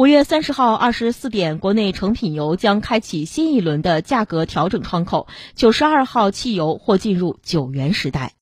五月三十号二十四点国内成品油将开启新一轮的价格调整窗口九十二号汽油或进入九元时代。